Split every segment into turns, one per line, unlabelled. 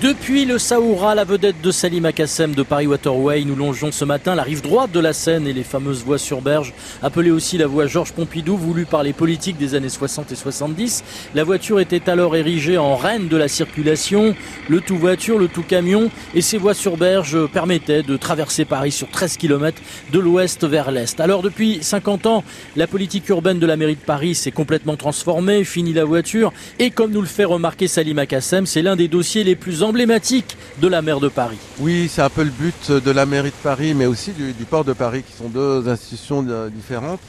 Depuis le Saoura, la vedette de Salim Akassem de Paris Waterway, nous longeons ce matin la rive droite de la Seine et les fameuses voies sur berge, appelées aussi la voie Georges Pompidou, voulue par les politiques des années 60 et 70. La voiture était alors érigée en reine de la circulation, le tout voiture, le tout camion, et ces voies sur berge permettaient de traverser Paris sur 13 km de l'ouest vers l'est. Alors depuis 50 ans, la politique urbaine de la mairie de Paris s'est complètement transformée, fini la voiture, et comme nous le fait remarquer Salim Akassem, c'est l'un des dossiers les plus emblématique de la mer de Paris.
Oui, c'est un peu le but de la mairie de Paris, mais aussi du, port de Paris, qui sont deux institutions différentes.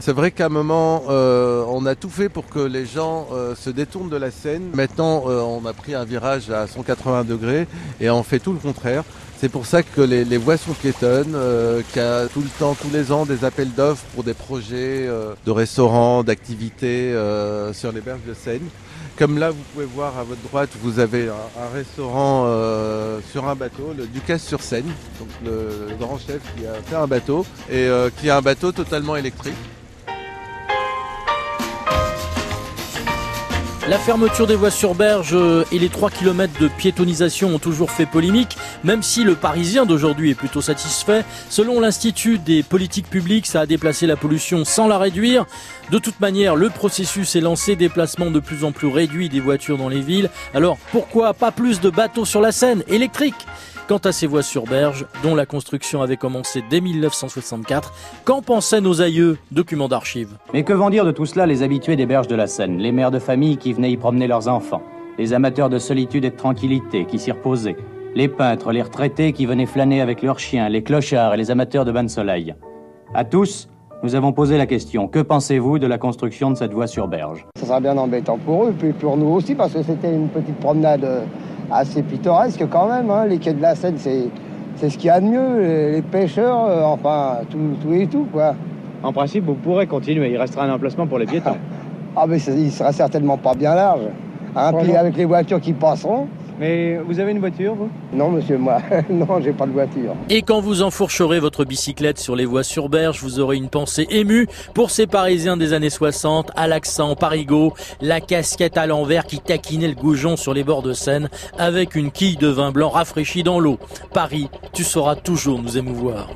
C'est vrai qu'à un moment, euh, on a tout fait pour que les gens euh, se détournent de la Seine. Maintenant, euh, on a pris un virage à 180 degrés et on fait tout le contraire. C'est pour ça que les, les voies sont piétonnes, qu'il y a tout le temps, tous les ans, des appels d'offres pour des projets de restaurants, d'activités sur les berges de Seine. Comme là, vous pouvez voir à votre droite, vous avez un, restaurant euh, sur un bateau, le Ducasse sur Seine, donc le, grand chef qui a fait un bateau et euh, qui a un bateau totalement électrique.
La fermeture des voies sur berge et les 3 km de piétonisation ont toujours fait polémique, même si le Parisien d'aujourd'hui est plutôt satisfait. Selon l'Institut des politiques publiques, ça a déplacé la pollution sans la réduire. De toute manière, le processus est lancé, déplacement de plus en plus réduit des voitures dans les villes. Alors pourquoi pas plus de bateaux sur la Seine électriques Quant à ces voies sur berge, dont la construction avait commencé dès 1964, qu'en pensaient nos aïeux Documents d'archives.
Mais que vont dire de tout cela les habitués des berges de la Seine, les mères de famille qui venaient y promener leurs enfants, les amateurs de solitude et de tranquillité qui s'y reposaient, les peintres, les retraités qui venaient flâner avec leurs chiens, les clochards et les amateurs de bains de soleil. À tous, nous avons posé la question. Que pensez-vous de la construction de cette voie sur berge?
Ça sera bien embêtant pour eux, puis pour nous aussi, parce que c'était une petite promenade euh, assez pittoresque quand même. Hein. Les quais de la Seine, c'est, c'est ce qu'il y a de mieux. Les, pêcheurs, euh, enfin, tout, tout, et tout, quoi.
En principe, vous pourrez continuer. Il restera un emplacement pour les piétons.
ah, mais il sera certainement pas bien large. Hein, puis avec les voitures qui passeront,
mais vous avez une voiture, vous?
Non, monsieur, moi, non, j'ai pas de voiture.
Et quand vous enfourcherez votre bicyclette sur les voies sur berge, vous aurez une pensée émue pour ces Parisiens des années 60, à l'accent parigo, la casquette à l'envers qui taquinait le goujon sur les bords de Seine, avec une quille de vin blanc rafraîchie dans l'eau. Paris, tu sauras toujours nous émouvoir.